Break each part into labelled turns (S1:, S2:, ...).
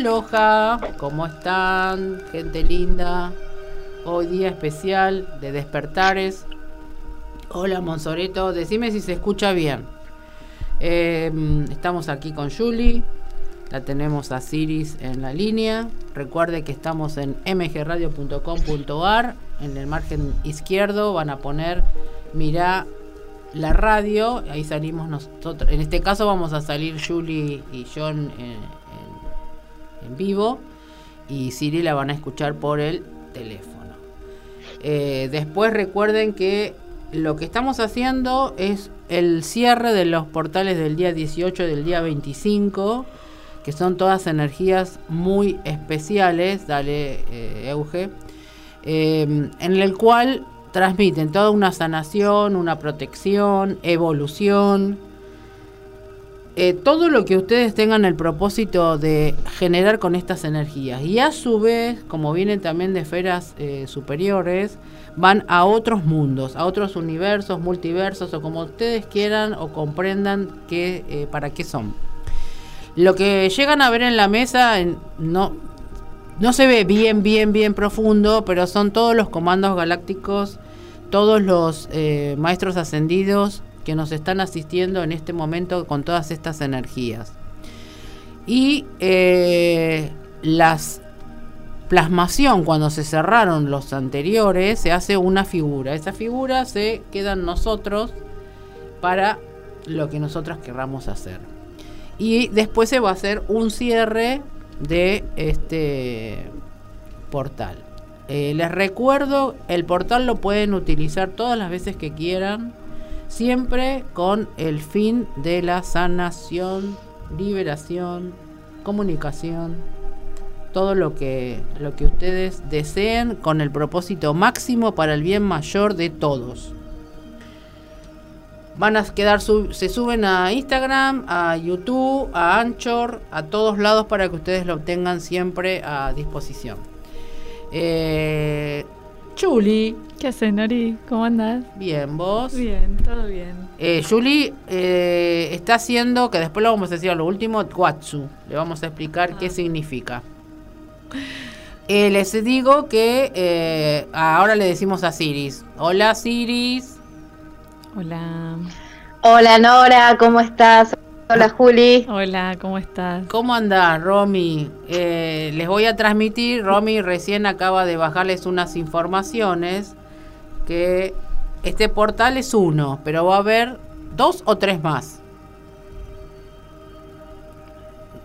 S1: Aloha, ¿cómo están? Gente linda. Hoy día especial de despertares. Hola Monsoreto, decime si se escucha bien. Eh, estamos aquí con Julie. La tenemos a Ciris en la línea. Recuerde que estamos en mgradio.com.ar. En el margen izquierdo van a poner Mirá la radio. Ahí salimos nosotros. En este caso vamos a salir Julie y John en, en, vivo. Y Siri la van a escuchar por el teléfono. Eh, después recuerden que lo que estamos haciendo es el cierre de los portales del día 18 y del día 25 que son todas energías muy especiales, dale eh, Euge, em, en el cual transmiten toda una sanación, una protección, evolución, eh, todo lo que ustedes tengan el propósito de generar con estas energías. Y a su vez, como vienen también de esferas eh, superiores, van a otros mundos, a otros universos, multiversos, o como ustedes quieran o comprendan que, para qué son. Lo que llegan a ver en la mesa no, no se ve bien, bien, bien profundo, pero son todos los comandos galácticos, todos los eh, maestros ascendidos que nos están asistiendo en este momento con todas estas energías. Y eh, las plasmación, cuando se cerraron los anteriores, se hace una figura. Esa figura se queda en nosotros para lo que nosotros querramos hacer. Y después se va a hacer un cierre de este portal. Eh, les recuerdo, el portal lo pueden utilizar todas las veces que quieran, siempre con el fin de la sanación, liberación, comunicación, todo lo que, lo que ustedes deseen con el propósito máximo para el bien mayor de todos. Van a quedar, se suben a Instagram, a YouTube, a Anchor, a todos lados para que ustedes lo tengan siempre a disposición. Eh, Chuli.
S2: ¿Qué haces, Nori? ¿Cómo andas?
S1: Bien, ¿vos?
S2: Bien, todo bien.
S1: Eh, Julie eh, está haciendo, que después lo vamos a decir a lo último, Watsu. Le vamos a explicar qué ah. significa. Eh, les digo que ahora le decimos a Siris. Hola, Siris.
S2: Hola.
S3: Hola Nora, ¿cómo estás? Hola Juli.
S2: Hola, ¿cómo estás?
S1: ¿Cómo andás, Romy? Eh, les voy a transmitir, Romy recién acaba de bajarles unas informaciones que este portal es uno, pero va a haber dos o tres más.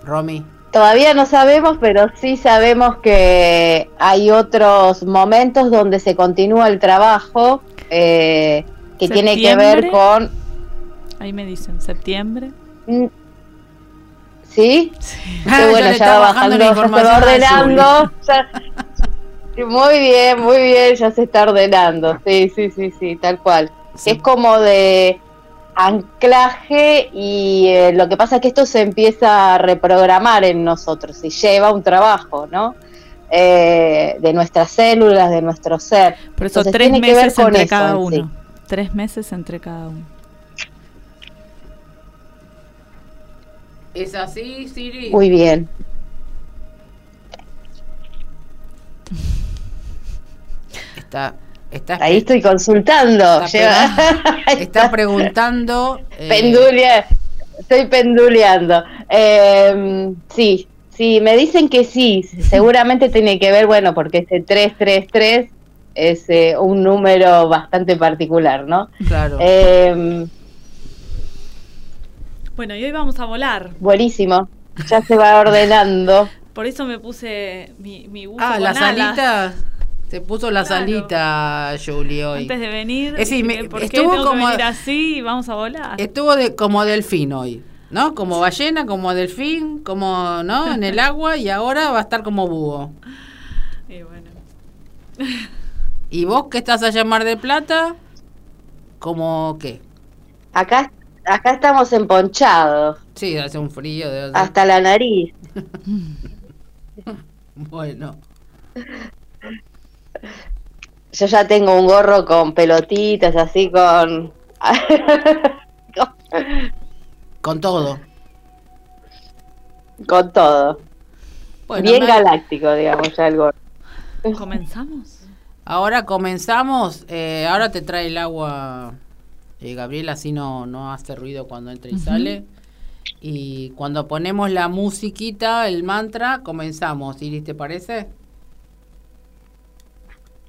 S1: Romy.
S3: Todavía no sabemos, pero sí sabemos que hay otros momentos donde se continúa el trabajo. Eh, que tiene que ver con...
S2: Ahí me dicen, septiembre.
S3: Mm. ¿Sí? sí. Ah, bueno, ya, va bajando, ya se va ordenando. muy bien, muy bien, ya se está ordenando. Sí, sí, sí, sí, tal cual. Es como de anclaje y eh, lo que pasa es que esto se empieza a reprogramar en nosotros y lleva un trabajo, ¿no? Eh, de nuestras células, de nuestro ser.
S2: Por eso tres meses entre cada uno. Tres meses entre cada uno.
S1: ¿Es así, Siri?
S3: Muy bien.
S1: Está, está
S3: Ahí estoy consultando.
S1: Está, preguntando.
S3: Eh, Pendulia, estoy penduleando. Em, sí, sí, me dicen que sí. Seguramente tiene que ver, bueno, porque ese 333 es eh, un número bastante particular, ¿no?
S1: Claro.
S2: Bueno, y hoy vamos a volar.
S3: Buenísimo, ya se va ordenando.
S2: Por eso me puse mi, mi buzo
S1: Ah, la salita. Se puso la salita, Julie, hoy.
S2: Antes de venir,
S1: es decir, estuvo como
S2: que así y vamos a volar.
S1: Estuvo de, como delfín hoy, ¿no? Como ballena, como delfín, como, ¿no? En el agua y ahora va a estar como búho.
S2: Y bueno.
S1: ¿Y vos qué estás allá en Mar del Plata? ¿Cómo qué?
S3: Acá, acá estamos emponchados.
S1: Sí, hace un frío. De...
S3: Hasta la nariz.
S1: bueno.
S3: Yo ya tengo un gorro con pelotitas, así con...
S1: con todo.
S3: Con todo. Bien galáctico, digamos, algo.
S2: ¿Comenzamos?
S1: Ahora comenzamos. Eh, ahora te trae el agua, eh, Gabriela, así no, no hace ruido cuando entra y sale. Y cuando ponemos la musiquita, el mantra, comenzamos. Iris, ¿te parece?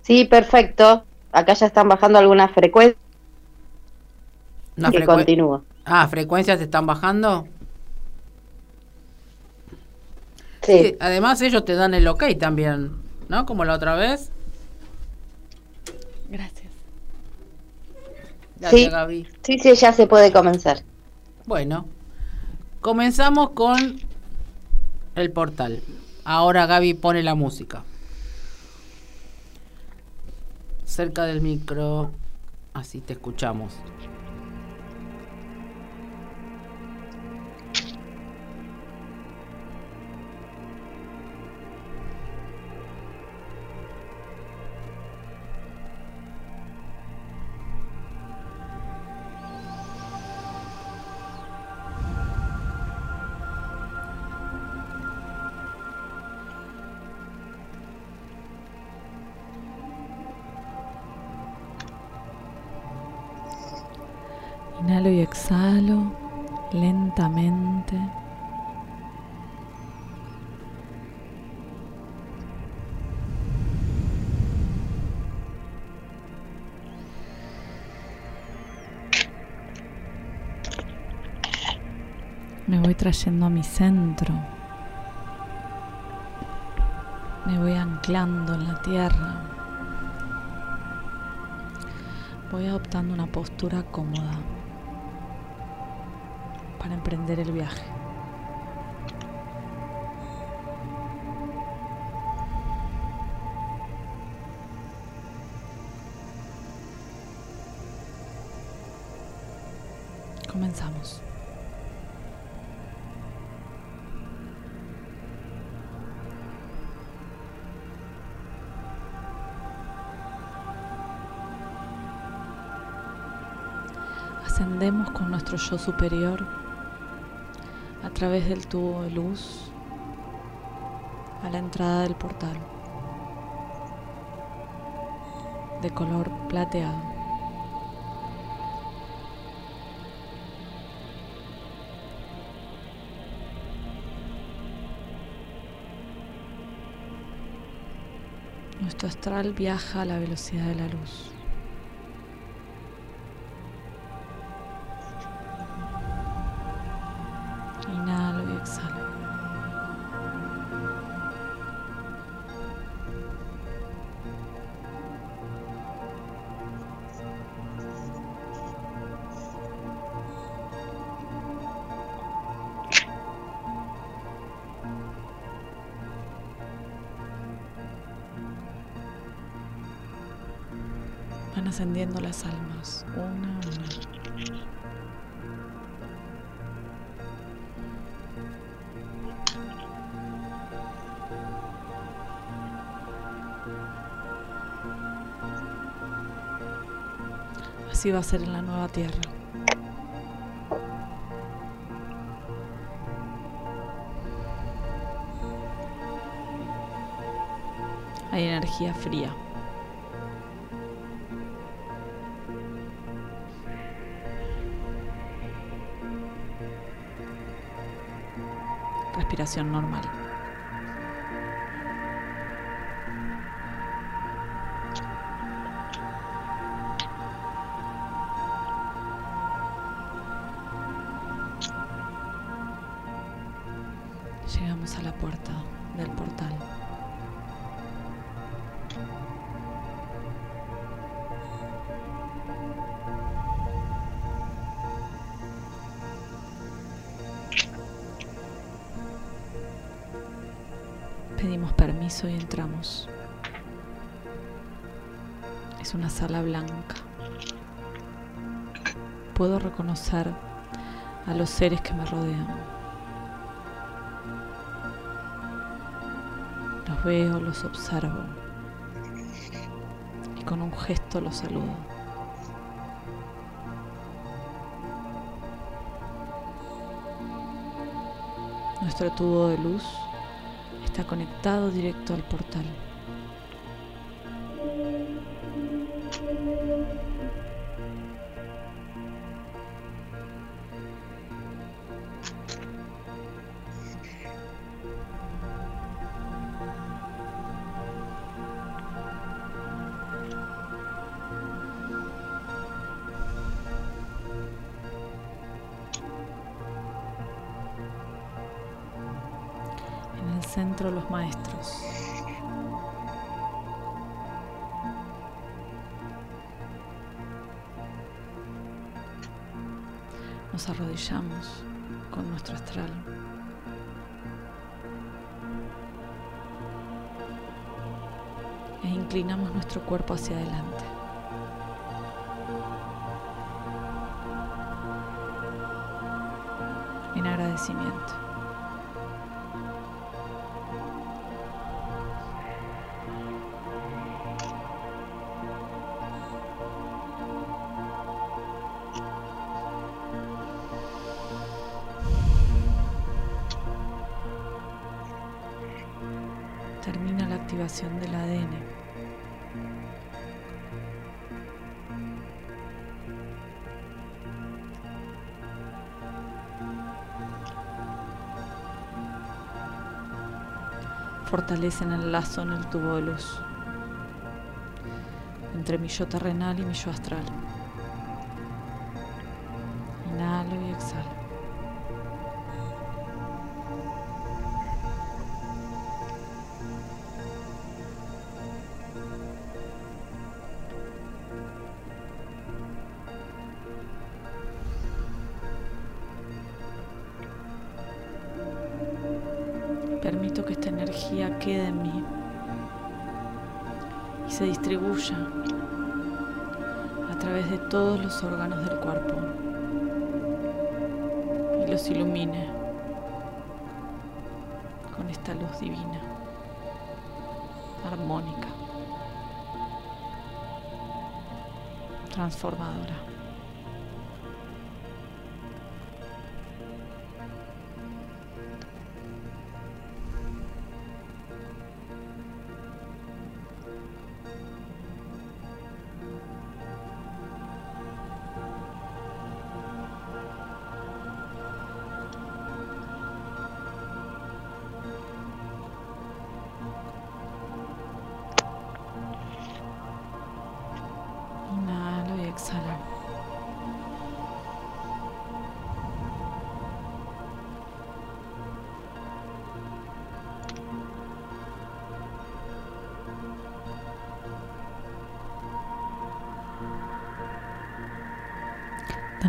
S3: Sí, perfecto. Acá ya están bajando algunas frecuencias. que continúa.
S1: Ah, frecuencias están bajando. Sí. Además ellos te dan el ok también, ¿no? Como la otra vez.
S2: Gracias.
S3: Sí, Gaby. Sí, sí, ya se puede comenzar.
S1: Bueno, comenzamos con el portal. Ahora Gaby pone la música. Cerca del micro, así te escuchamos.
S2: Trayendo a mi centro. Me voy anclando en la tierra. Voy adoptando una postura cómoda para emprender el viaje. Yo superior a través del tubo de luz a la entrada del portal de color plateado. Nuestro astral viaja a la velocidad de la luz. Así va a ser en la nueva tierra. Hay energía fría. normal. Pedimos permiso y entramos. Es una sala blanca. Puedo reconocer a los seres que me rodean. Los veo, los observo y con un gesto los saludo. Nuestro tubo de luz está conectado directo al portal. Hacia adelante. Fortalecen el lazo en el tubo de luz entre mi yo terrenal y mi yo astral.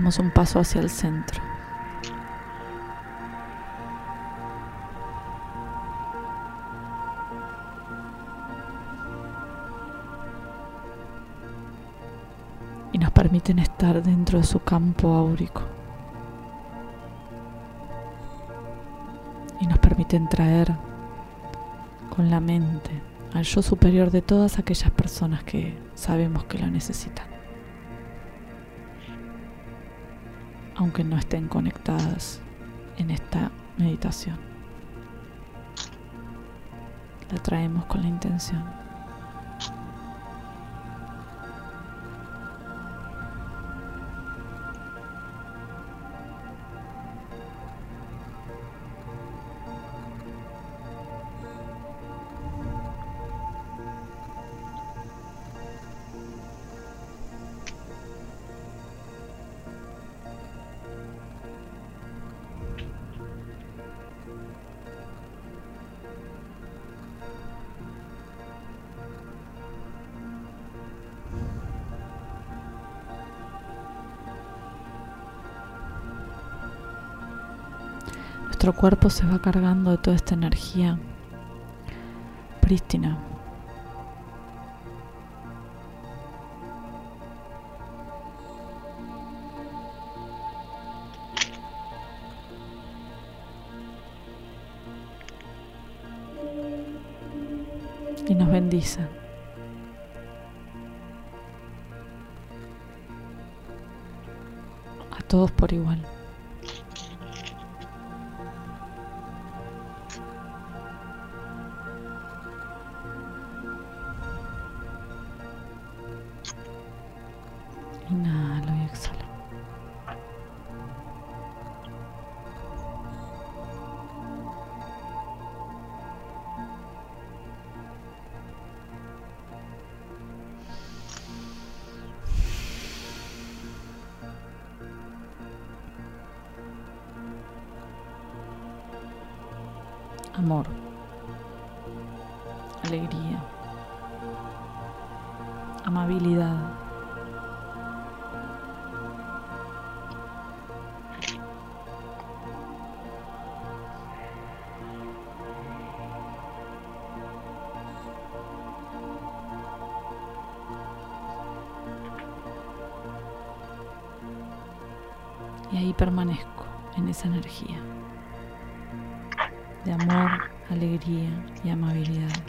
S2: Un paso hacia el centro. Y nos permiten estar dentro de su campo áurico. Y nos permiten traer con la mente al yo superior de todas aquellas personas que sabemos que lo necesitan. Aunque no estén conectadas en esta meditación. La traemos con la intención. Cuerpo se va cargando de toda esta energía prístina. Y nos bendice. A todos por igual. Amor, alegría, amabilidad. Y ahí permanezco en esa energía de amor, alegría y amabilidad.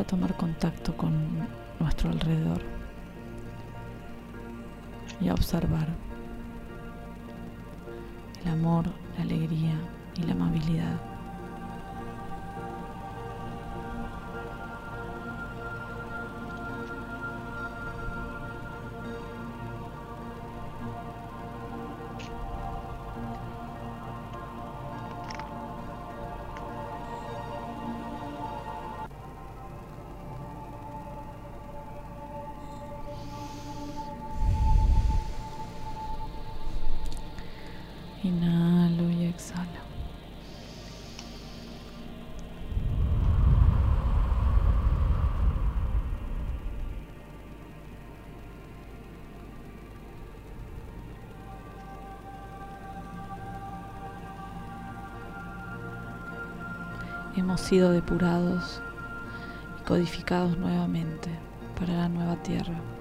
S2: A tomar contacto con nuestro alrededor y a observar el amor, la alegría y la amabilidad. Depurados y codificados nuevamente para la nueva tierra.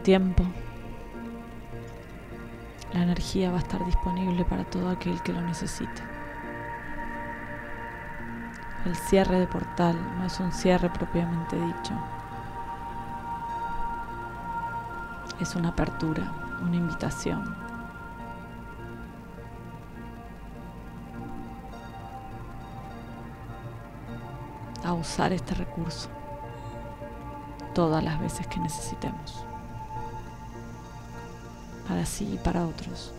S2: Tiempo, la energía va a estar disponible para todo aquel que lo necesite. El cierre de portal no es un cierre propiamente dicho. Es una apertura, una invitación. A usar este recurso todas las veces que necesitemos para sí y para otros.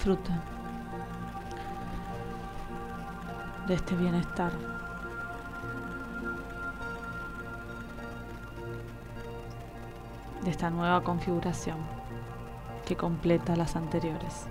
S2: Disfruta de este bienestar. de esta nueva configuración que completa las anteriores.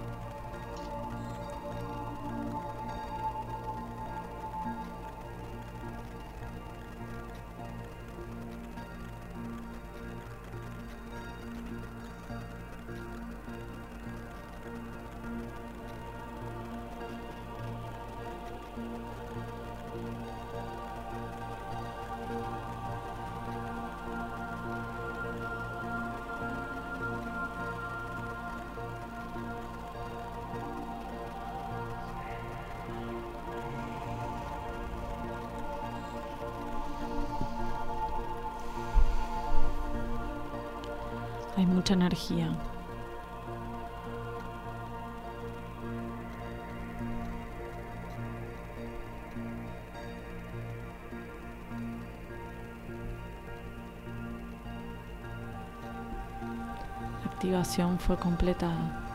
S2: Hay mucha energía. Activación fue completada.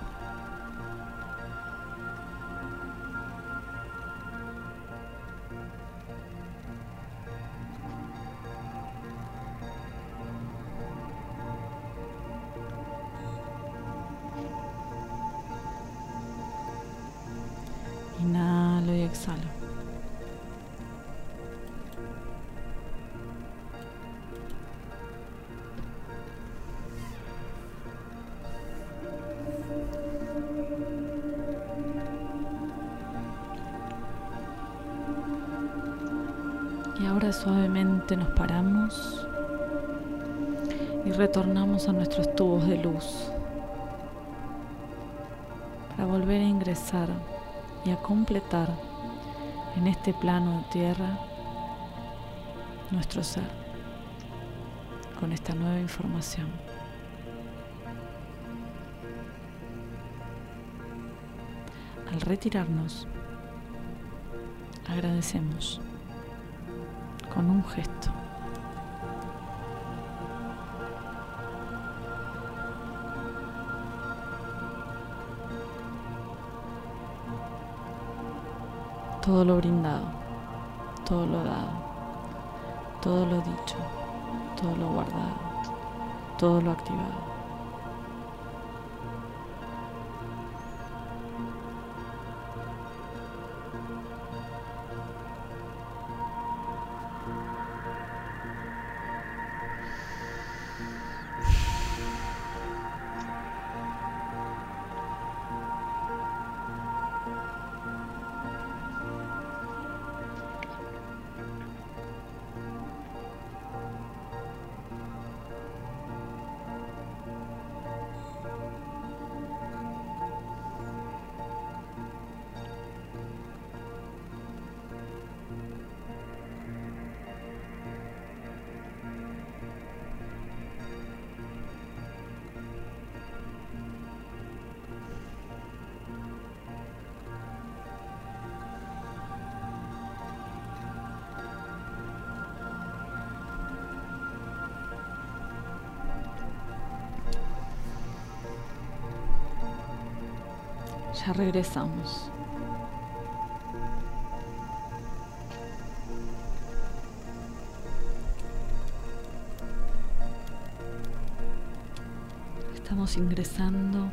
S2: Plano de tierra nuestro ser con esta nueva información. Al retirarnos, agradecemos con un gesto. todo lo brindado, todo lo dado, todo lo dicho, todo lo guardado, todo lo activado. Ya regresamos. Estamos ingresando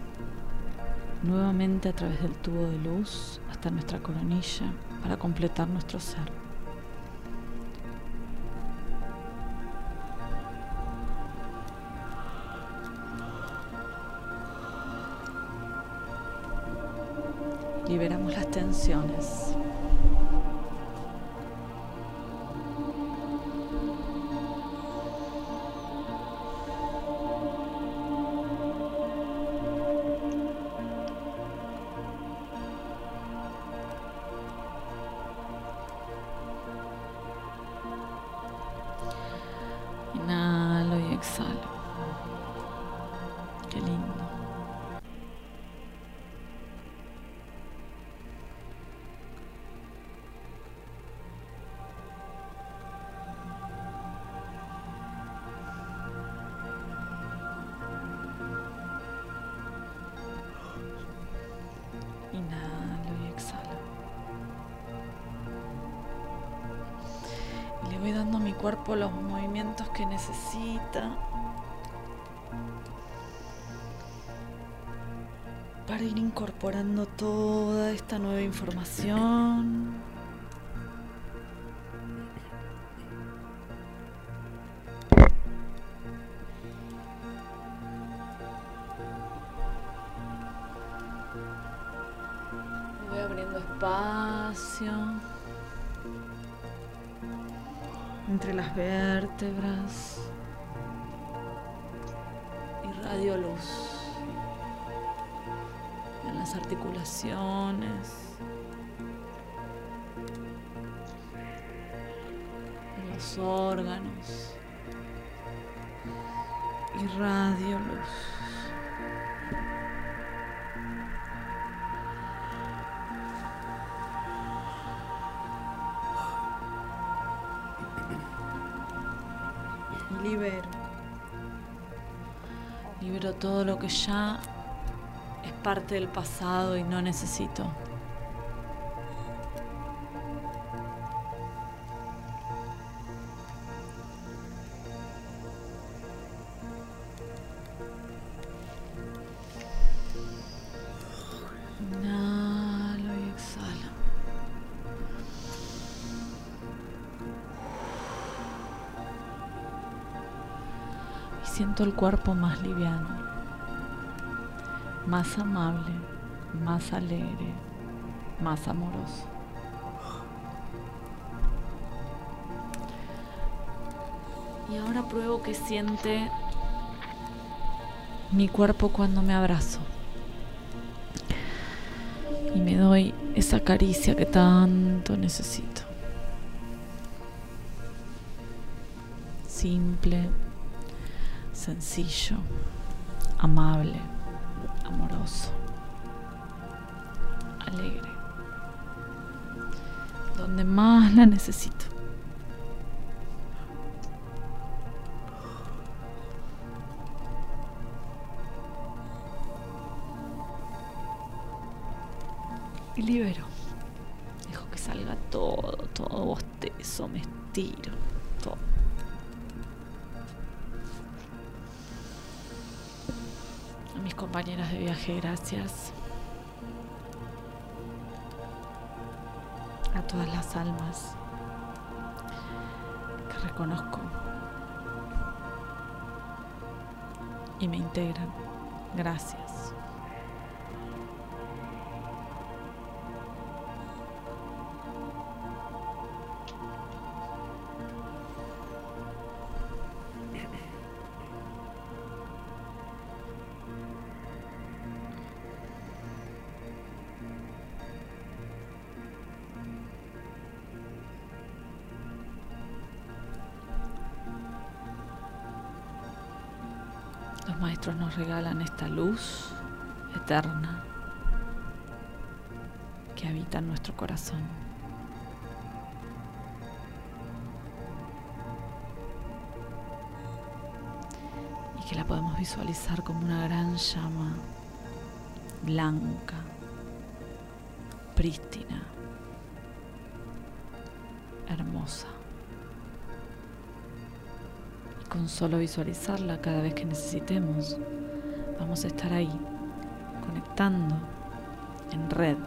S2: nuevamente a través del tubo de luz hasta nuestra coronilla para completar nuestro ser. Tensiones. Cuerpo los movimientos que necesita para ir incorporando toda esta nueva información. Todo lo que ya es parte del pasado y no necesito. Y siento el cuerpo más liviano, más amable, más alegre, más amoroso. Y ahora pruebo que siente mi cuerpo cuando me abrazo. Y me doy esa caricia que tanto necesito. Simple, sencillo, amable, alegre. Donde más la necesito. Gracias. A todas las almas que reconozco y me integran. Gracias. Los maestros nos regalan esta luz eterna que habita en nuestro corazón. Y que la podemos visualizar como una gran llama blanca, prístina, hermosa. Con solo visualizarla cada vez que necesitemos, vamos a estar ahí, conectando en red,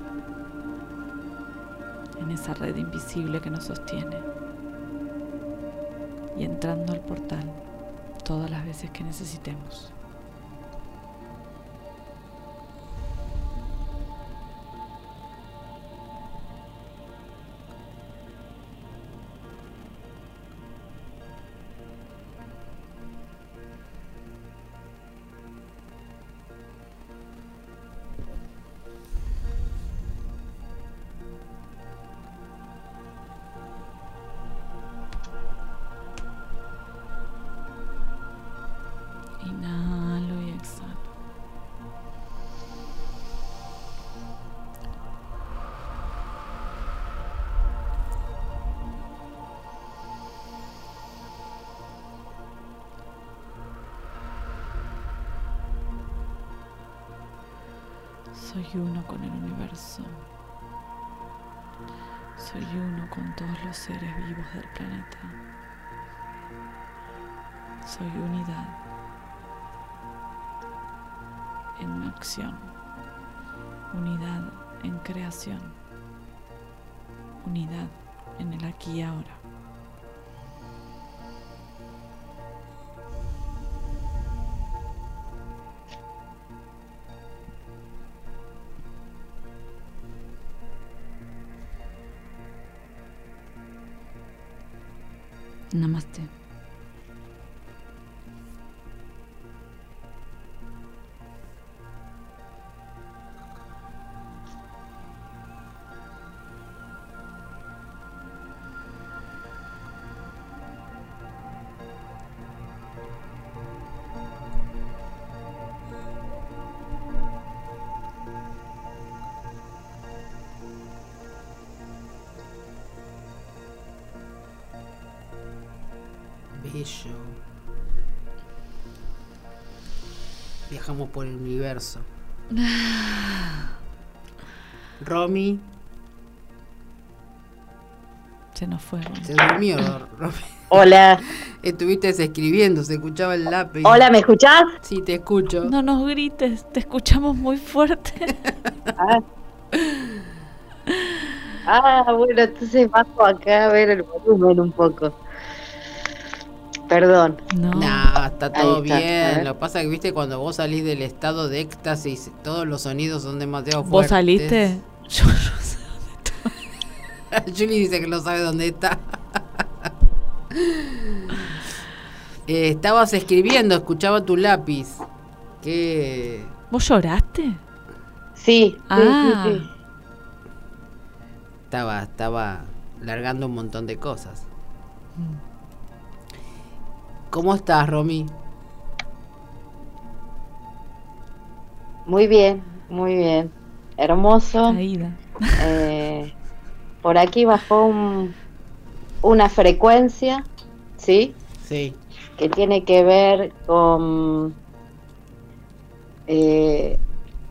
S2: en esa red invisible que nos sostiene, y entrando al portal todas las veces que necesitemos. Soy uno con el universo. Soy uno con todos los seres vivos del planeta. Soy unidad en acción, unidad en creación, unidad en el aquí y ahora.
S1: नमस्ते। Viajamos por el universo. Romy.
S2: Se nos fue. Romy.
S1: Se durmió, Romy.
S3: Hola.
S1: Estuviste escribiendo, se escuchaba el lápiz.
S3: Hola, ¿me escuchás?
S1: Sí, te escucho.
S2: No nos grites, te escuchamos muy fuerte.
S3: Ah. Ah, bueno, entonces bajo acá a ver el volumen un poco. Perdón.
S2: No.
S1: Nah, está todo
S3: está,
S1: bien. Lo que pasa es que, viste, cuando vos salís del estado de éxtasis, todos los sonidos son demasiado fuertes.
S2: ¿Vos saliste? Yo no sé.
S1: Julie dice que no sabe dónde está. Eh, estabas escribiendo, escuchaba tu lápiz. ¿Qué?
S2: ¿Vos lloraste?
S3: Sí,
S2: Ah.
S3: sí, sí.
S1: Estaba, estaba largando un montón de cosas. ¿Cómo estás, Romy?
S3: Muy bien, muy bien. Hermoso.
S2: Caída.
S3: Eh, por aquí bajó un- una frecuencia, ¿sí?
S1: Sí.
S3: que tiene que ver con eh,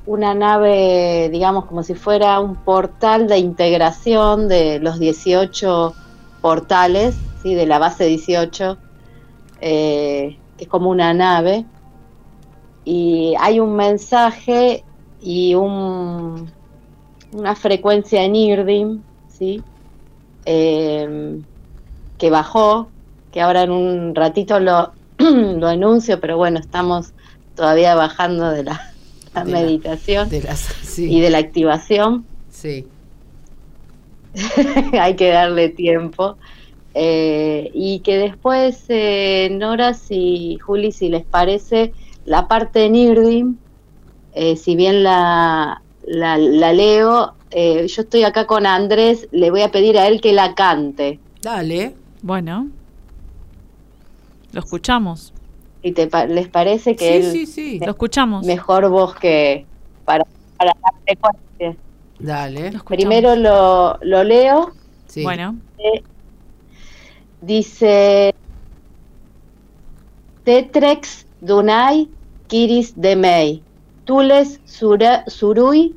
S3: una nave, digamos, como si fuera un portal de integración de los 18 portales, ¿sí? de la base 18, eh, que es como una nave, y hay un mensaje y un, una frecuencia en IRDIM, ¿sí? Eh, que bajó, que ahora en un ratito lo, lo anuncio, pero bueno, estamos todavía bajando de la, la
S1: De la-
S3: meditación
S1: De las, sí.
S3: y de la activación.
S1: Sí.
S3: Hay que darle tiempo. Eh, y que después, eh, Nora y Juli, si les parece, la parte en Irdim, eh, si bien la, la, la leo, eh, yo estoy acá con Andrés, le voy a pedir a él que la cante.
S1: Dale.
S2: Bueno. Lo escuchamos.
S3: ¿Y te les parece que
S1: Sí,
S3: él
S1: sí, sí.
S2: Lo escuchamos.
S3: mejor voz que para, para la frecuencia?
S1: Dale.
S2: Lo escuchamos.
S3: Primero lo, lo leo.
S1: Sí.
S2: Bueno.
S3: Dice Tetrex Dunai Kiris Demei Tules Sura- Surui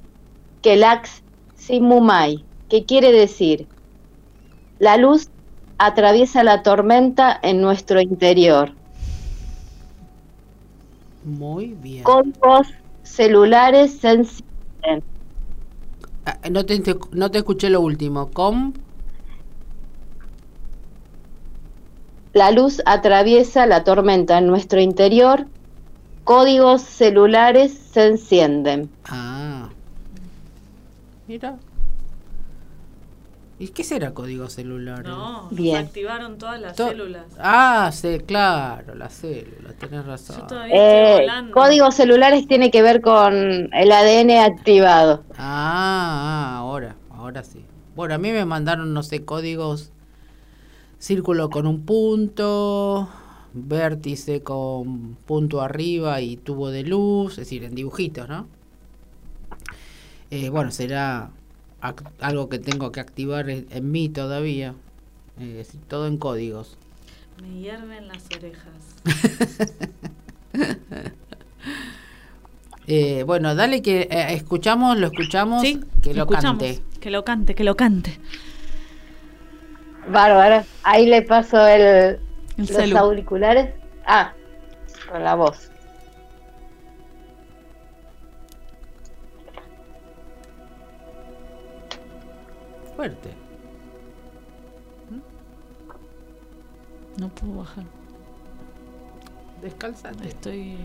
S3: Kelax Simumai. ¿Qué quiere decir? La luz atraviesa la tormenta en nuestro interior.
S1: Muy bien.
S3: Códigos celulares sensibles.
S1: Ah, no, te, no te escuché lo último. ¿Com?
S3: La luz atraviesa la tormenta en nuestro interior. Códigos celulares se encienden.
S1: Ah. Mira. ¿Y qué será código celular?
S2: No,
S3: Bien.
S2: nos activaron todas las
S1: To-
S2: células.
S1: Ah, sí, claro, las células, tenés razón.
S2: Yo todavía estoy
S3: Eh, códigos celulares tiene que ver con el ADN activado.
S1: Ah, ah, ahora, ahora sí. Bueno, a mí me mandaron, no sé, códigos, círculo con un punto, vértice con punto arriba y tubo de luz, es decir, en dibujitos, ¿no? Eh, bueno, será algo que tengo que activar en, en mí todavía, eh, es decir, todo en códigos.
S2: Me hierven las orejas.
S1: Eh, bueno, dale que eh, escuchamos, lo escuchamos,
S2: Sí,
S1: que lo
S2: escuchamos.
S1: cante.
S2: Que lo cante, que lo cante.
S3: Bárbaro. Ahí le paso el, los auriculares. Ah, con la voz.
S1: Fuerte.
S2: No puedo bajar.
S1: Descalzate.
S2: Estoy.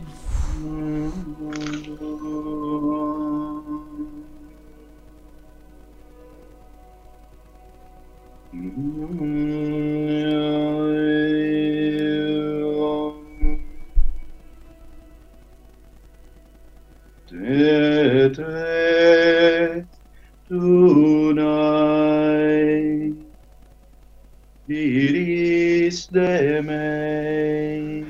S4: diris de mei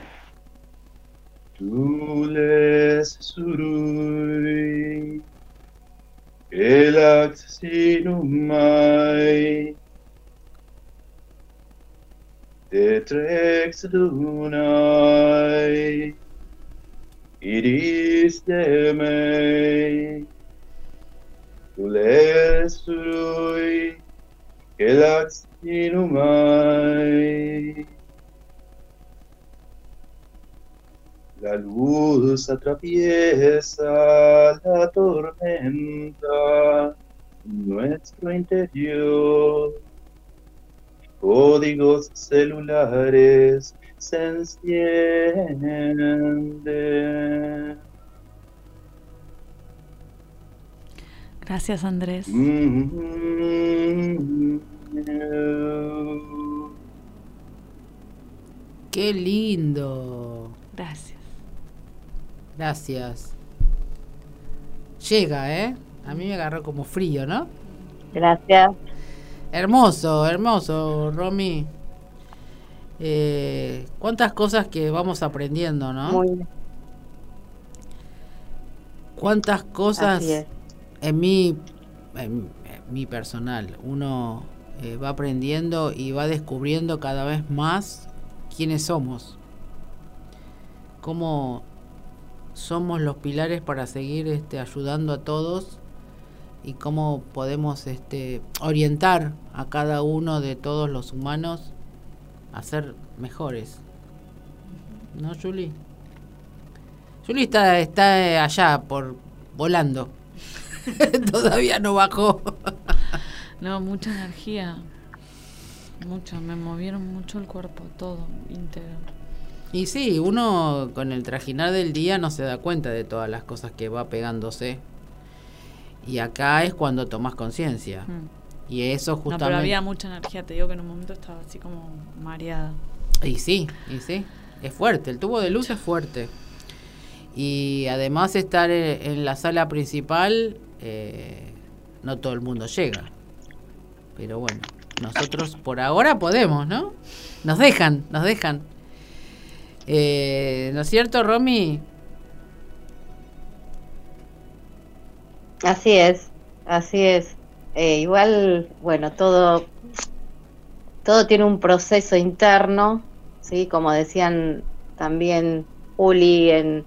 S4: tu les surui elax sinum mai de trex lunai, iris de me, Tulesui, Kelax inumai. La luz atraviesa la tormenta nuestro interior. Códigos celulares se encienden.
S2: Gracias, Andrés.
S1: Qué lindo.
S2: Gracias.
S1: Gracias. Llega, ¿eh? A mí me agarró como frío, ¿no?
S3: Gracias.
S1: Hermoso, hermoso, Romy. Eh, cuántas cosas que vamos aprendiendo, ¿no?
S3: Muy bien.
S1: Cuántas cosas en mi, en, en mi personal, uno eh, va aprendiendo y va descubriendo cada vez más quiénes somos, cómo somos los pilares para seguir este, ayudando a todos y cómo podemos este, orientar a cada uno de todos los humanos a ser mejores. ¿No, Julie? Julie está, está allá por volando. Todavía no bajó.
S2: No, mucha energía. Mucho, me movieron mucho el cuerpo, todo, íntegro.
S1: Y sí, uno con el trajinar del día no se da cuenta de todas las cosas que va pegándose. Y acá es cuando tomas conciencia.
S2: Mm.
S1: Y eso
S2: No,
S1: justamente...
S2: pero había mucha energía, te digo que en un momento estaba así como mareada.
S1: Y sí, y sí, es fuerte, el tubo de luz es fuerte. Y además estar en, en la sala principal, eh, no todo el mundo llega. Pero bueno, nosotros por ahora podemos, ¿no? Nos dejan, nos dejan. Eh, ¿No es cierto, Romy?
S3: Así es, así es. Eh, igual, bueno, todo, todo tiene un proceso interno, sí, como decían también Uli en,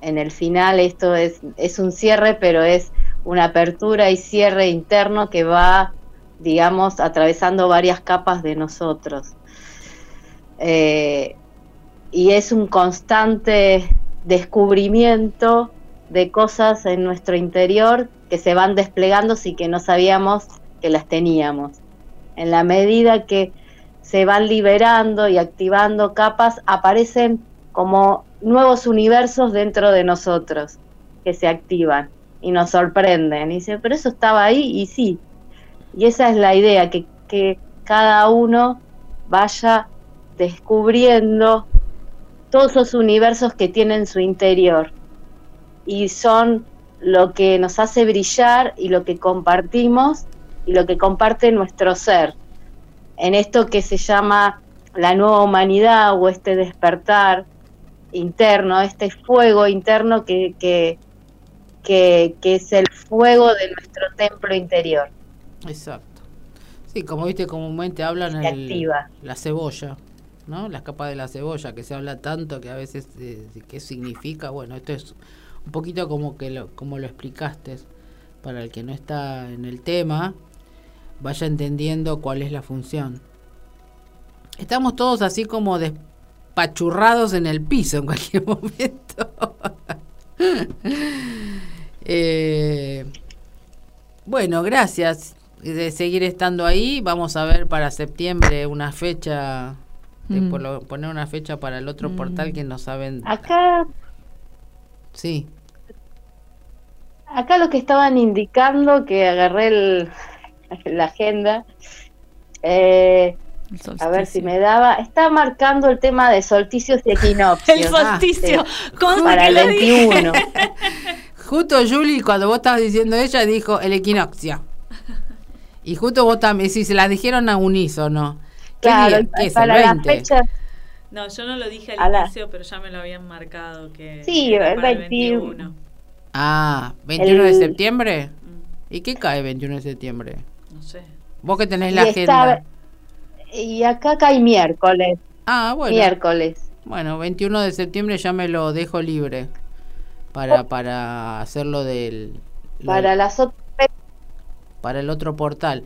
S3: en el final, esto es, es un cierre, pero es una apertura y cierre interno que va, digamos, atravesando varias capas de nosotros. Eh, y es un constante descubrimiento de cosas en nuestro interior que se van desplegando sin que no sabíamos que las teníamos. En la medida que se van liberando y activando capas, aparecen como nuevos universos dentro de nosotros que se activan y nos sorprenden. Y dicen, pero eso estaba ahí y sí. Y esa es la idea, que, que cada uno vaya descubriendo todos esos universos que tiene en su interior y son lo que nos hace brillar y lo que compartimos y lo que comparte nuestro ser en esto que se llama la nueva humanidad o este despertar interno, este fuego interno que, que, que, que es el fuego de nuestro templo interior.
S1: Exacto. Sí, como viste, comúnmente hablan el, la cebolla, ¿no? Las capas de la cebolla, que se habla tanto que a veces, eh, ¿qué significa? Bueno, esto es un poquito como que lo, como lo explicaste, para el que no está en el tema, vaya entendiendo cuál es la función. Estamos todos así como despachurrados en el piso en cualquier momento. Eh, bueno, gracias de seguir estando ahí. Vamos a ver para septiembre una fecha, de
S2: Mm.
S1: poner una fecha para el otro portal que no saben.
S3: Acá,
S1: Sí,
S3: acá lo que estaban indicando, que agarré el, la agenda, eh, a ver si me daba, está marcando el tema de solsticios y equinoccios.
S2: El solsticio. ¿Cómo
S3: para
S2: que
S3: el
S2: lo dije?
S3: 21.
S1: justo Julie, cuando vos estabas diciendo ella, dijo el equinoccio. Y justo vos también, si se las dijeron a unísono. ¿Qué
S3: Claro,
S1: día? ¿Qué es,
S3: para
S1: el
S3: la
S1: 20?
S3: fecha,
S2: No, yo no lo dije al
S3: la-
S2: inicio, pero ya me lo habían marcado que
S3: Sí,
S2: era
S3: el
S2: para el
S3: 21.
S2: 21.
S1: Ah, 21 de septiembre. ¿Y qué cae 21 de septiembre?
S2: No sé.
S1: Vos que tenés
S3: y,
S1: la agenda.
S3: está- y acá cae miércoles,
S1: Ah, bueno.
S3: miércoles.
S1: Bueno, 21 de septiembre ya me lo dejo libre para, para hacerlo del lo-
S3: Para las otras
S1: para el otro portal.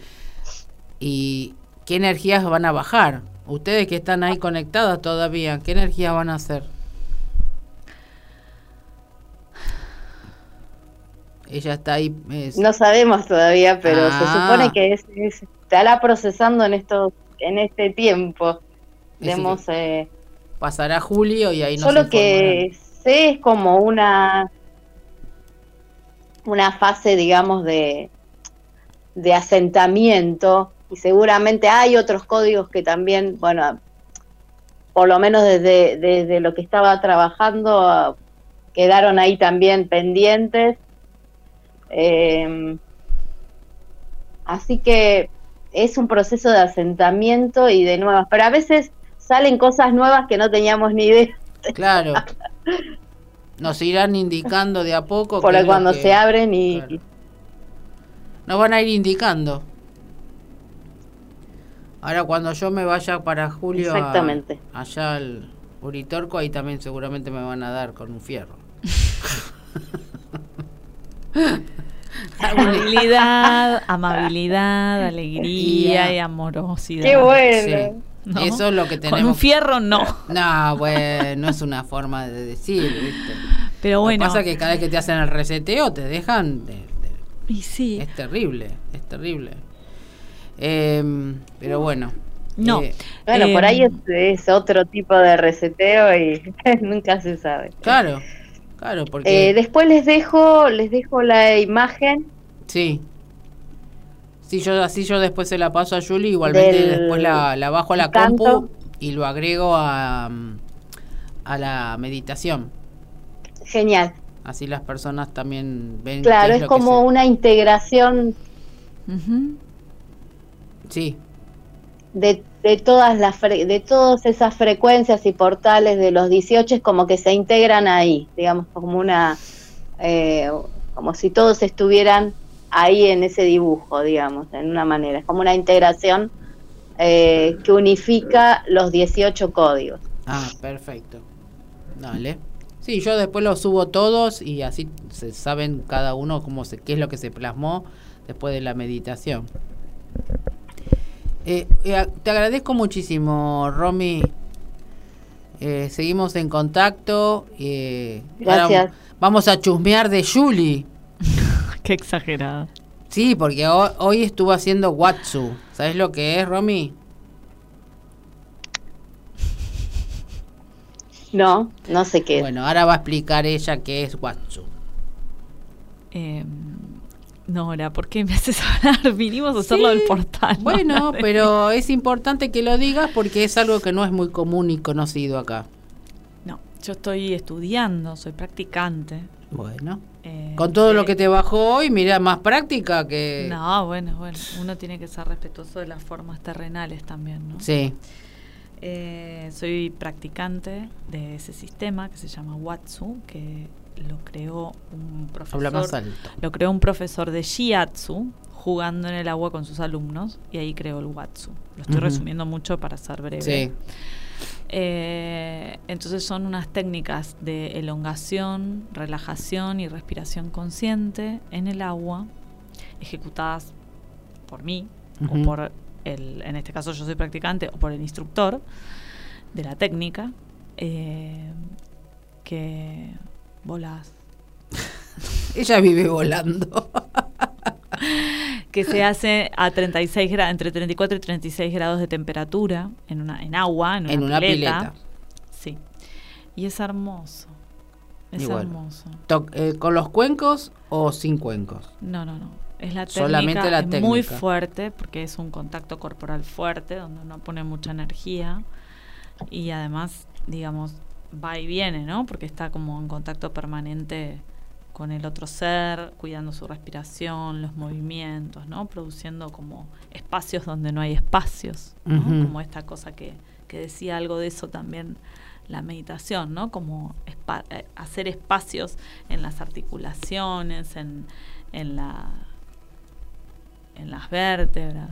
S1: ¿Y qué energías van a bajar? Ustedes que están ahí conectadas todavía, ¿qué energías van a hacer? Ella está ahí. es-
S3: No sabemos todavía, pero se
S1: Ah.
S3: supone que es, es- estará procesando en estos en este tiempo. Tenemos, eh,
S1: pasará Julio y ahí nos
S3: solo que sé es como una una fase, digamos, de de asentamiento y seguramente hay otros códigos que también, bueno, por lo menos desde, desde lo que estaba trabajando quedaron ahí también pendientes. Eh, así que es un proceso de asentamiento y de nuevas, pero a veces salen cosas nuevas que no teníamos ni idea.
S1: Claro. Nos irán indicando de a poco.
S3: Por cuando
S1: que-
S3: se abren y,
S1: Claro. Nos van a ir indicando. Ahora cuando yo me vaya para julio a- allá al Uritorco, ahí también seguramente me van a dar con un fierro.
S2: Amabilidad, amabilidad, alegría
S1: Y,
S2: amorosidad.
S3: qué bueno.
S1: Sí.
S2: ¿No?
S1: Eso es lo que
S2: Con un
S1: tenemos.
S2: fierro no.
S1: No, bueno, no es una forma de decir, ¿viste?
S2: Pero
S1: Lo
S2: bueno.
S1: que pasa es que cada vez que te hacen el reseteo te dejan... de- de-
S2: Y sí.
S1: es terrible, es terrible. Em, pero bueno.
S2: No.
S1: eh,
S3: Bueno, por ahí es, es otro tipo de reseteo y nunca se sabe.
S1: claro, claro, porque...
S3: Eh, después les dejo, les dejo la imagen
S1: Sí. Sí, yo así yo después se la paso a Julie, igualmente
S3: Del
S1: después la, la bajo a la
S3: canto.
S1: compu y lo agrego a, a la meditación.
S3: genial.
S1: Así las personas también ven.
S3: Claro, es como
S1: se-
S3: una integración.
S1: Sí,
S3: de, de todas las de todas esas frecuencias y portales de los 18 es como que se integran ahí, digamos como una eh, como si todos estuvieran ahí en ese dibujo, digamos, en una manera, es como una integración eh, que unifica los 18 códigos.
S1: Ah, perfecto. Dale. Sí, yo después los subo todos y así se saben cada uno cómo se, qué es lo que se plasmó después de la meditación. Eh, eh, te agradezco muchísimo, Romy. Eh, seguimos en contacto. eh, ahora
S3: Gracias.
S1: vamos a chusmear de Julie.
S2: Qué exagerada.
S1: Sí, porque ho- hoy estuvo haciendo Watsu. ¿Sabes lo que es, Romy?
S3: No, no sé qué.
S1: Bueno, ahora va a explicar ella qué es Watsu.
S2: Eh, Nora, ¿por qué me haces hablar? Vinimos a hacerlo del portal. ¿no?
S1: Bueno, pero es importante que lo digas porque es algo que no es muy común y conocido acá.
S2: No, yo estoy estudiando, soy practicante.
S1: Bueno,
S2: eh,
S1: con todo lo
S2: de-
S1: que te bajó hoy, mira, más práctica que...
S2: No, bueno, bueno, uno tiene que ser respetuoso de las formas terrenales también, ¿no?
S1: Sí,
S2: Eh, soy practicante de ese sistema que se llama Watsu, que lo creó un profesor.
S1: habla más alto.
S2: Lo creó un profesor de Shiatsu jugando en el agua con sus alumnos y ahí creó el Watsu. Lo estoy resumiendo mucho para ser breve.
S1: Sí,
S2: Eh, entonces son unas técnicas de elongación, relajación y respiración consciente en el agua, ejecutadas por mí o por el, en este caso yo soy practicante, o por el instructor de la técnica, eh, que volás.
S1: Ella vive volando.
S2: que se hace a 36 grados, entre 34 y 36 grados de temperatura en una en agua, en una,
S1: En una
S2: pileta.
S1: pileta.
S2: Sí. Y es hermoso. Es hermoso.
S1: Eh, ¿Con los cuencos o sin cuencos?
S2: No, no, no. Es la técnica,
S1: Solamente la
S2: es muy fuerte porque es un contacto corporal fuerte donde uno pone mucha energía y además, digamos, va y viene, ¿no? Porque está como en contacto permanente con el otro ser, cuidando su respiración, los movimientos, ¿no? Produciendo como espacios donde no hay espacios, ¿no? Como esta cosa que, que decía algo de eso también la meditación, ¿no? Como espa- eh, hacer espacios en las articulaciones, en, en la en las vértebras.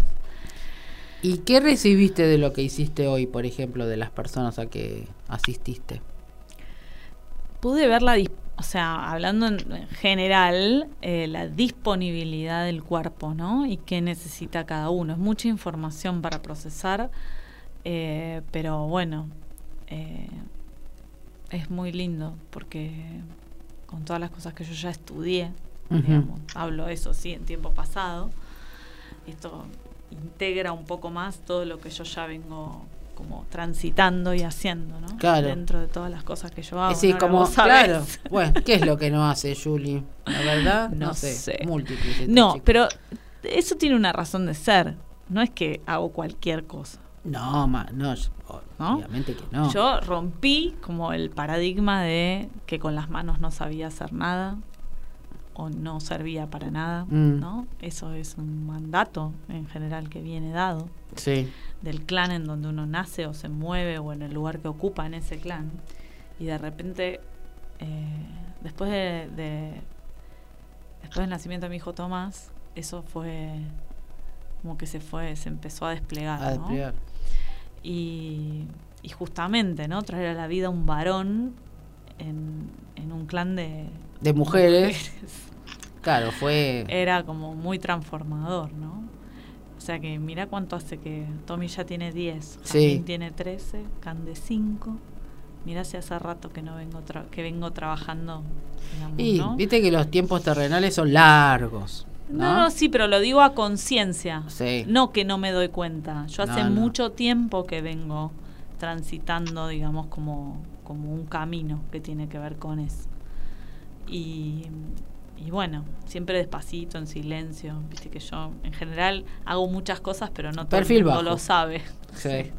S1: ¿Y qué recibiste de lo que hiciste hoy, por ejemplo, de las personas a que asististe?
S2: Pude ver la, o sea, hablando en en general, eh, la disponibilidad del cuerpo, ¿no? Y qué necesita cada uno. Es mucha información para procesar, eh, pero bueno, eh, es muy lindo porque con todas las cosas que yo ya estudié, digamos, hablo eso sí en tiempo pasado, esto integra un poco más todo lo que yo ya vengo como transitando y haciendo, ¿no?
S1: Claro.
S2: Dentro de todas las cosas que yo hago.
S1: Decir,
S2: ¿no?
S1: como, claro, bueno, ¿qué es lo que no hace Julie? La verdad, no,
S2: No
S1: sé,
S2: sé.
S1: múltiples. esta
S2: No, pero eso tiene una razón de ser. No es que hago cualquier cosa.
S1: No, ma, ¿No? obviamente que no.
S2: Yo rompí como el paradigma de que con las manos no sabía hacer nada o no servía para nada,
S1: Mm.
S2: ¿no? Eso es un mandato en general que viene dado
S1: Sí,
S2: del clan en donde uno nace o se mueve o en el lugar que ocupa en ese clan. Y de repente, eh, después de, de- después del nacimiento de mi hijo Tomás, eso fue como que se fue, se empezó a desplegar,
S1: a
S2: ¿no?
S1: desplegar.
S2: Y, y justamente, ¿no? Traer a la vida un varón en, en un clan de,
S1: De mujeres,
S2: mujeres
S1: claro, fue...
S2: era como muy transformador, ¿no? O sea que mira cuánto hace que Tommy ya tiene 10,
S1: Sí.
S2: Tiene 13, Cande 5. Mira si hace rato que no vengo tra- que vengo trabajando, digamos,
S1: y
S2: ¿no?
S1: viste que los tiempos terrenales son largos.
S2: No,
S1: ¿no?
S2: no, sí, pero lo digo a conciencia.
S1: Sí.
S2: No que no me doy cuenta. Yo hace mucho tiempo que vengo transitando, digamos, como, como un camino que tiene que ver con eso. Y, y bueno, siempre despacito, en silencio. Viste que yo, en general, hago muchas cosas, pero no todo
S1: Perfil
S2: el mundo lo sabe.
S1: Sí.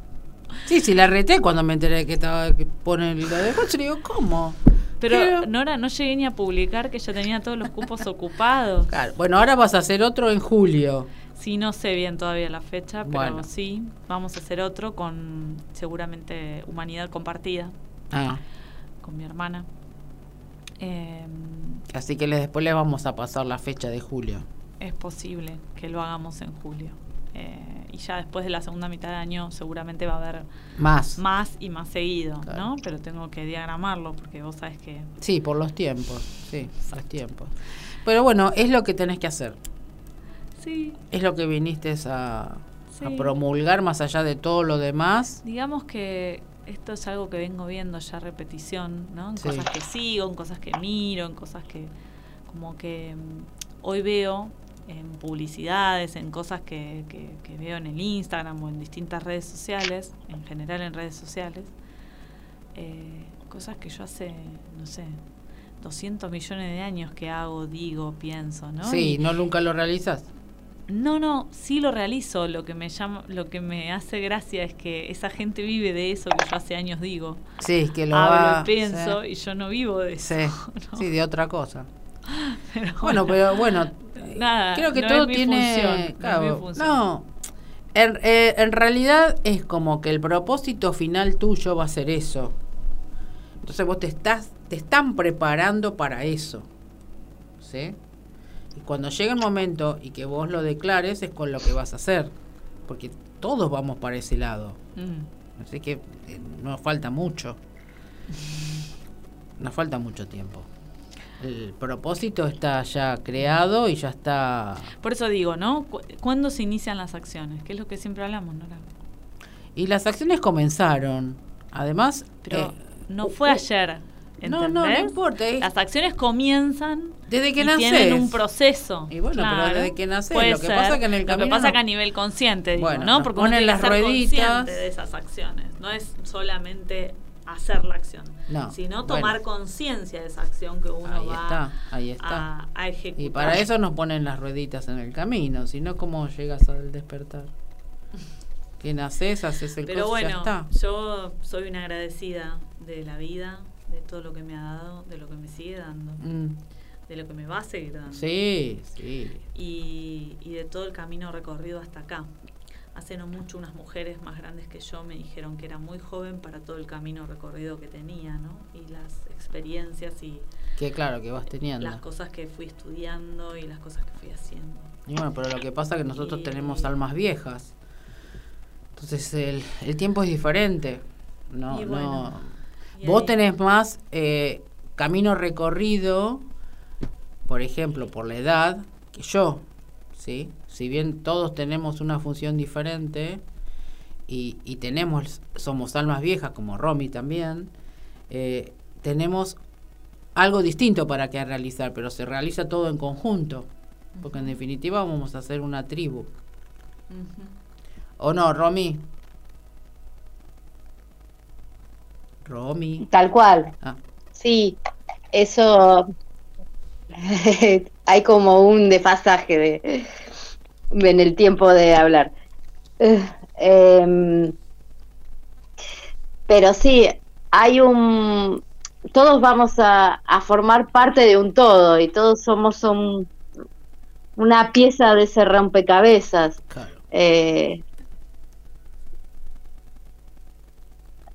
S1: Sí, sí, la reté cuando me enteré que estaba que pone el de coche. Digo, ¿cómo?
S2: Pero,
S1: Pero-
S2: Nora, no llegué ni a publicar que yo tenía todos los cupos ocupados.
S1: Claro, Bueno, ahora vas a hacer otro en julio.
S2: Sí, no sé bien todavía la fecha, pero
S1: Bueno.
S2: sí, vamos a hacer otro con seguramente Humanidad Compartida,
S1: Ah,
S2: con mi hermana. Eh,
S1: así que les- después les vamos a pasar la fecha de julio.
S2: es posible que lo hagamos en julio. Eh, y ya después de la segunda mitad de año seguramente va a haber
S1: Más.
S2: más y más seguido,
S1: Claro.
S2: ¿no? Pero tengo que diagramarlo porque vos sabés que...
S1: Sí, por los tiempos. Sí, los tiempos. Pero bueno, es lo que tenés que hacer.
S2: Sí,
S1: Es lo que viniste a, promulgar más allá de todo lo demás.
S2: digamos que esto es algo que vengo viendo ya repetición, ¿no? En
S1: Sí.
S2: cosas que sigo, en cosas que miro, en cosas que como que mm, hoy veo en publicidades, en cosas que, que- que veo en el Instagram o en distintas redes sociales, en general en redes sociales, eh, cosas que yo hace, no sé, 200 millones de años que hago, digo, pienso, ¿no?
S1: Sí,
S2: Y-
S1: no nunca lo realizas.
S2: No, no, sí lo realizo. Lo que me llama, lo que me hace gracia es que esa gente vive de eso que yo hace años digo.
S1: Sí, que lo
S2: Hablo
S1: va.
S2: pienso
S1: sí.
S2: y yo no vivo de eso.
S1: Sí,
S2: ¿no?
S1: sí, de otra cosa.
S2: Pero
S1: Bueno, pero bueno,
S2: Nada,
S1: creo que
S2: no
S1: todo
S2: es mi
S1: tiene.
S2: función, no es
S1: claro,
S2: mi función.
S1: no, en, eh, en realidad es como que el propósito final tuyo va a ser eso. Entonces vos te estás, te están preparando para eso, ¿sí? Y cuando llegue el momento y que vos lo declares es con lo que vas a hacer, porque todos vamos para ese lado.
S2: Mm,
S1: Así que eh, nos falta mucho. Nos falta mucho tiempo. el propósito está ya creado y ya está...
S2: Por eso digo, ¿no? ¿Cuándo se inician las acciones? Que es lo que siempre hablamos, ¿no?
S1: Y las acciones comenzaron. Además...
S2: Pero eh, no fue ayer.
S1: No, no, no importa.
S2: Las acciones comienzan
S1: desde que
S2: y tienen un proceso.
S1: Y bueno, pero desde que naces, lo que pasa que en el
S2: camino Lo que pasa que a nivel consciente, bueno, ¿no? Porque ponen las rueditas de esas acciones. No es solamente hacer la acción, sino tomar conciencia de esa acción que uno va
S1: ahí está.
S2: A, ejecutar.
S1: Y para eso nos ponen las rueditas en el camino, si no, ¿cómo llegas al despertar? Que naces, haces el
S2: Pero bueno, yo soy una agradecida de la vida, de todo lo que me ha dado, de lo que me sigue dando. Mm. De lo que me va a seguir dando.
S1: Sí, sí.
S2: Y, y de todo el camino recorrido hasta acá hace no mucho unas mujeres más grandes que yo me dijeron que era muy joven para todo el camino recorrido que tenía, ¿no? Y las experiencias y...
S1: Que claro, que vas teniendo.
S2: Las cosas que fui estudiando y las cosas que fui haciendo.
S1: Y bueno, pero lo que pasa es que nosotros tenemos almas viejas. Entonces el, el tiempo es diferente. No, no. Vos tenés más eh, camino recorrido, por ejemplo, por la edad, que yo. ¿sí? Si bien todos tenemos una función diferente y, y tenemos, somos almas viejas, como Romy también, eh, tenemos algo distinto para que realizar, pero se realiza todo en conjunto, porque en definitiva vamos a ser una tribu. ¿O no, Romy? Romy.
S3: Tal cual. Ah. Sí, eso hay como un desfasaje de, en el tiempo de hablar. Eh, em, pero sí, hay un... Todos vamos a, formar parte de un todo y todos somos una pieza de ese rompecabezas. Eh,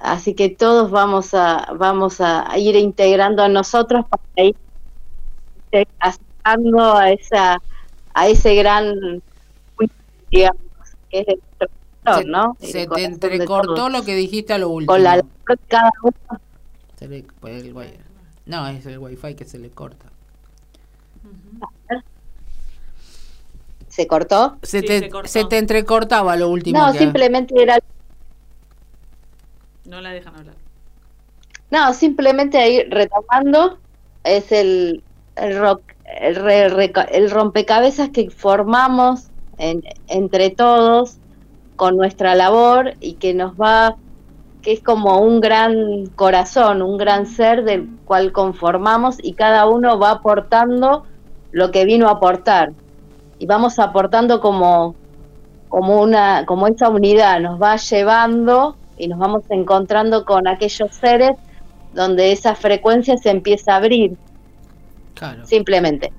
S3: así que todos vamos a vamos a ir integrando a nosotros para ir acercando a esa a ese gran digamos que es el ¿no?
S1: Se te entrecortó lo que dijiste a lo último. Con
S3: la cada uno.
S1: Se le, el, no, es el wifi que se le corta.
S3: ¿Se cortó?
S1: Se, te, se, te entrecortaba lo último.
S3: No, simplemente era...
S2: No la dejan hablar.
S3: No, simplemente ahí retomando, es el, el el, rompecabezas que formamos entre todos con nuestra labor y que nos va, que es como un gran corazón, un gran ser del cual conformamos y cada uno va aportando lo que vino a aportar. Y vamos aportando como, como, una, como esa unidad, nos va llevando y nos vamos encontrando con aquellos seres donde esa frecuencia se empieza a abrir Simplemente.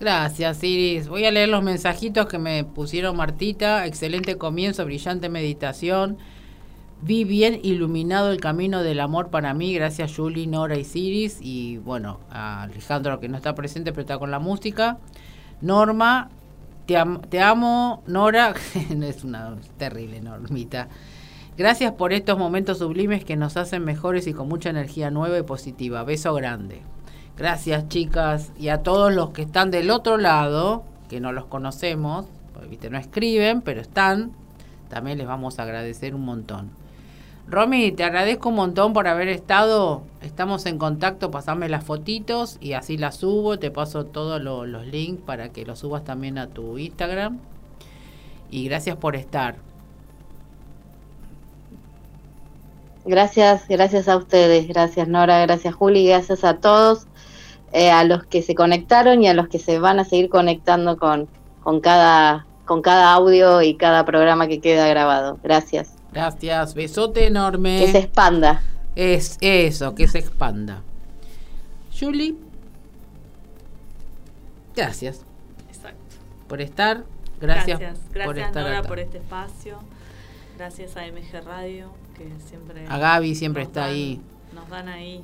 S1: Gracias, Iris. Voy a leer los mensajitos que me pusieron Martita. Excelente comienzo, brillante meditación. Vi bien iluminado el camino del amor para mí. Gracias, Julie, Nora y Iris. Y bueno, a Alejandro que no está presente, pero está con la música. Norma, te, te amo, Nora. es una terrible normita. Gracias por estos momentos sublimes que nos hacen mejores y con mucha energía nueva y positiva. Beso grande. Gracias chicas y a todos los que están del otro lado, que no los conocemos, porque no escriben, pero están, también les vamos a agradecer un montón. Romy, te agradezco un montón por haber estado. Estamos en contacto, pasame las fotitos y así las subo. Te paso todos los links para que los subas también a tu Instagram. Y gracias por estar.
S3: Gracias, gracias a ustedes. Gracias Nora, gracias Juli, gracias a todos. Eh, a los que se conectaron y a los que se van a seguir conectando con, con, cada, con cada audio y cada programa que queda grabado. Gracias.
S1: Gracias, besote enorme.
S3: Que se expanda.
S1: Es eso, que se expanda. Julie, gracias.
S2: Exacto.
S1: Por estar. Gracias,
S2: gracias, por estar por este espacio. Gracias a MG Radio, que siempre.
S1: A Gaby siempre está ahí.
S2: Nos dan ahí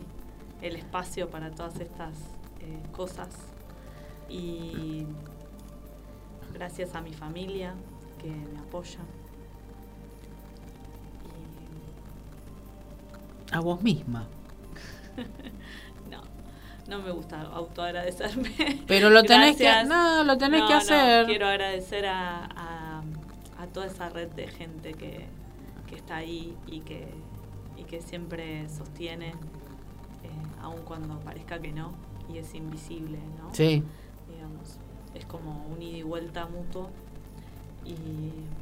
S2: el espacio para todas estas eh, cosas y gracias a mi familia que me apoya.
S1: A vos misma.
S2: no, no me gusta autoagradecerme.
S1: Pero lo tenés que, no, lo tenés
S2: No,
S1: que
S2: no,
S1: hacer.
S2: quiero agradecer a, a, a toda esa red de gente que, que está ahí y que, y que siempre sostiene, eh, aun cuando parezca que no, y es invisible, ¿no?
S1: Sí,
S2: Digamos, es como un ida y vuelta mutuo. Y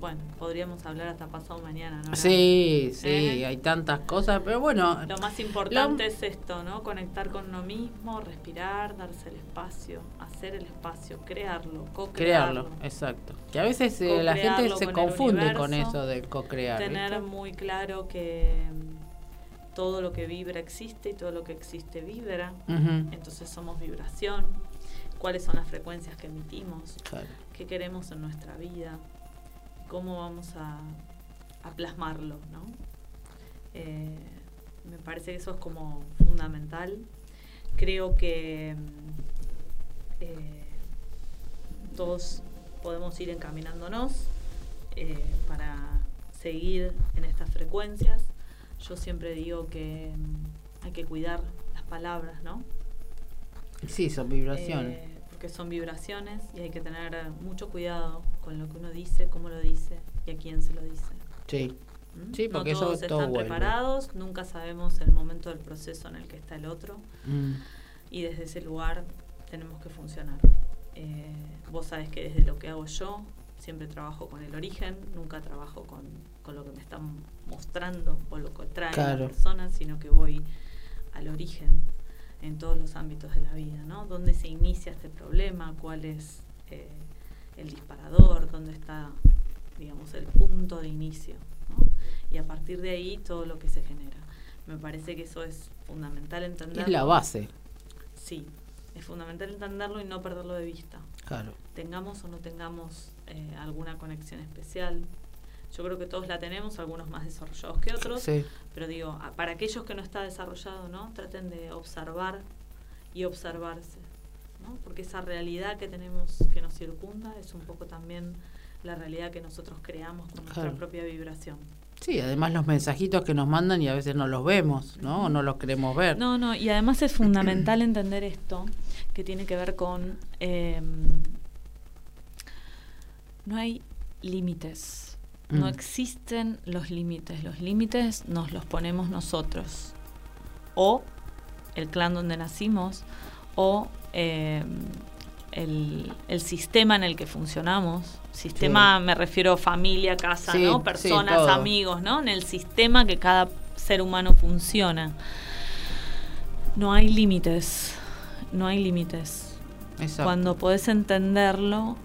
S2: bueno, podríamos hablar hasta pasado mañana, ¿no?
S1: sí, sí,
S2: ¿Eh?
S1: hay tantas cosas, pero bueno,
S2: Lo más importante es esto, ¿no? Conectar con uno mismo, respirar, darse el espacio, hacer el espacio, crearlo, co-crearlo.
S1: crearlo, exacto. Que a veces eh, la gente se
S2: con
S1: confunde con eso de co-crear.
S2: Tener
S1: ¿viste?
S2: muy claro que mm, todo lo que vibra existe y todo lo que existe vibra. Entonces somos vibración. ¿Cuáles son las frecuencias que emitimos?
S1: claro.
S2: Qué queremos en nuestra vida, cómo vamos a, a plasmarlo, ¿no? Eh, me parece que eso es como fundamental. Creo que eh, todos podemos ir encaminándonos eh, para seguir en estas frecuencias. Yo siempre digo que mm, hay que cuidar las palabras, ¿no?
S1: Sí, son vibraciones.
S2: Porque son vibraciones y hay que tener mucho cuidado con lo que uno dice, cómo lo dice y a quién se lo dice.
S1: sí,
S2: ¿Mm?
S1: Sí, porque
S2: no
S1: eso
S2: todos
S1: todo
S2: están
S1: vuelve.
S2: preparados, nunca sabemos el momento del proceso en el que está el otro
S1: Mm,
S2: y desde ese lugar tenemos que funcionar. Eh, vos sabés que desde lo que hago yo siempre trabajo con el origen, nunca trabajo con, con lo que me están mostrando o lo que trae
S1: Claro.
S2: la persona, sino que voy al origen en todos los ámbitos de la vida, ¿no? ¿Dónde se inicia este problema? ¿Cuál es eh, el disparador? ¿Dónde está, digamos, el punto de inicio? ¿no? Y a partir de ahí todo lo que se genera. Me parece que eso es fundamental entenderlo.
S1: es la base,
S2: Sí, es fundamental entenderlo y no perderlo de vista.
S1: claro.
S2: Tengamos o no tengamos eh, alguna conexión especial. Yo creo que todos la tenemos, algunos más desarrollados que otros,
S1: Sí,
S2: pero digo, para aquellos que no está desarrollado, ¿no? Traten de observar y observarse, ¿no? Porque esa realidad que tenemos que nos circunda es un poco también la realidad que nosotros creamos con nuestra propia vibración.
S1: sí, además los mensajitos que nos mandan y a veces no los vemos, ¿no? O no los queremos ver.
S2: No, no, y además es fundamental entender esto, que tiene que ver con... eh, no hay límites, no
S1: Mm.
S2: existen los límites, los límites nos los ponemos nosotros, o el clan donde nacimos, o eh, el, el sistema en el que funcionamos. Sistema me refiero a familia, casa,
S1: Sí,
S2: ¿no? Personas, amigos, ¿no? En el sistema que cada ser humano funciona. No hay límites, no hay límites. Cuando podés entenderlo,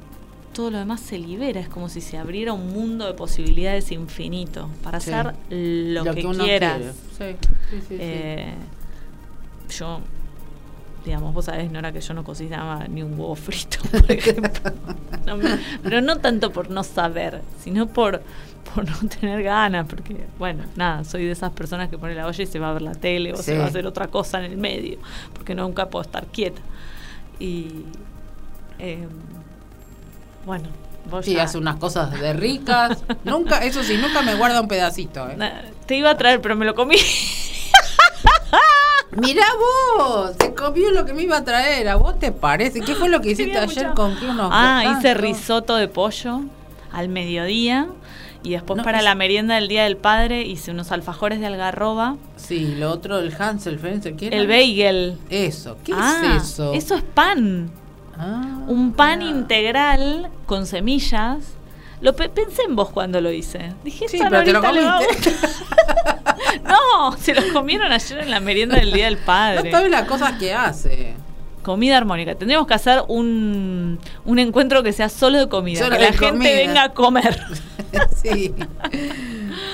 S2: todo lo demás se libera. Es como si se abriera un mundo de posibilidades infinito para
S1: Sí.
S2: hacer lo, que, quieras.
S1: quiere. Sí, sí, sí, sí.
S2: Eh, Yo, digamos, vos sabés, Nora, que yo no cocinaba ni un huevo frito, por ejemplo. No pero no tanto por no saber, sino por, por no tener ganas, porque, bueno, nada, soy de esas personas que pone la olla y se va a ver la tele o
S1: Sí.
S2: se va a hacer otra cosa en el medio, porque nunca puedo estar quieta. Y, eh, bueno, vos
S1: Sí,
S2: ya-
S1: hace unas cosas de ricas. nunca, eso sí, nunca me guarda un pedacito. ¿eh?
S2: Te iba a traer, pero me lo comí.
S1: Mirá vos, se comió lo que me iba a traer. ¿A vos te parece? ¿Qué fue lo que hiciste ayer con qué unos
S2: Ah, hice risotto de pollo al mediodía y después
S1: No,
S2: para
S1: es-
S2: la merienda del Día del Padre hice unos alfajores de algarroba,
S1: Sí, lo otro, el Hansel, Fencer, ¿qué era?
S2: el bagel.
S1: Eso, ¿qué
S2: Ah,
S1: es eso?
S2: Eso es pan.
S1: Ah,
S2: Un pan integral con semillas. Lo pe- pensé en vos cuando lo hice. Dije,
S1: Sí,
S2: "Esta
S1: pero te lo comiste.
S2: gustar". no, se los comieron ayer en la merienda del Día del
S1: No
S2: Padre.
S1: sabes las cosas que hace.
S2: Comida armónica. Tendríamos que hacer un, un encuentro que sea solo de comida.
S1: Solo
S2: que la gente venga a comer.
S1: sí.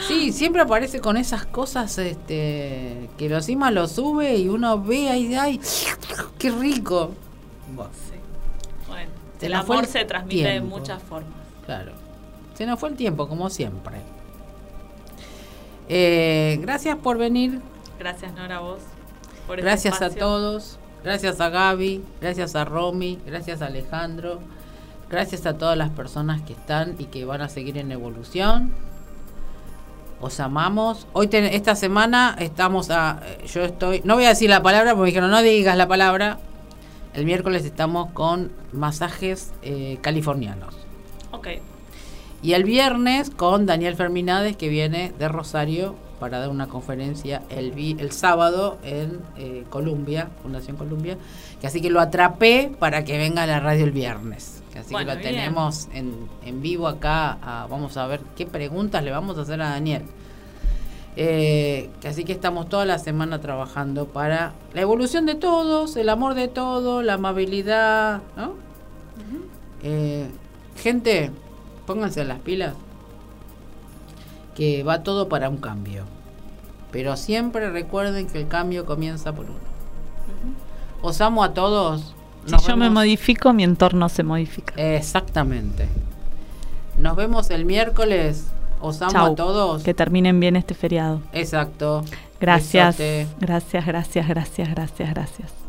S1: Sí, siempre aparece con esas cosas este que lo encima lo sube y uno ve ahí, ay, qué rico.
S2: Bueno, el amor
S1: el
S2: se transmite de
S1: tiempo.
S2: muchas formas.
S1: claro. Se nos fue el tiempo, como siempre. Eh, gracias por venir.
S2: Gracias, Nora, a vos. por este
S1: Gracias a todos. Gracias a Gaby. Gracias a Romy. Gracias a Alejandro. Gracias a todas las personas que están y que van a seguir en evolución. Os amamos. Hoy esta semana estamos a yo estoy, no voy a decir la palabra porque me dijeron no digas la palabra. El miércoles estamos con masajes eh, californianos.
S2: Ok.
S1: Y el viernes con Daniel Ferminades que viene de Rosario para dar una conferencia el, el sábado en eh, Columbia, Fundación Columbia, que así que lo atrapé para que venga a la radio el viernes. así que lo tenemos en, en, vivo acá. vamos a ver qué preguntas le vamos a hacer a Daniel. Eh, así que estamos toda la semana trabajando para la evolución de todos, el amor de todos, la amabilidad, ¿no? Eh, gente, pónganse las pilas que va todo para un cambio. Pero siempre recuerden que el cambio comienza por uno. Os amo a todos.
S2: si yo me modifico, mi entorno se modifica.
S1: Exactamente. Nos vemos el miércoles. Os amo a todos.
S2: Que terminen bien este feriado.
S1: Exacto.
S2: Gracias. Gracias, gracias, gracias, gracias, gracias.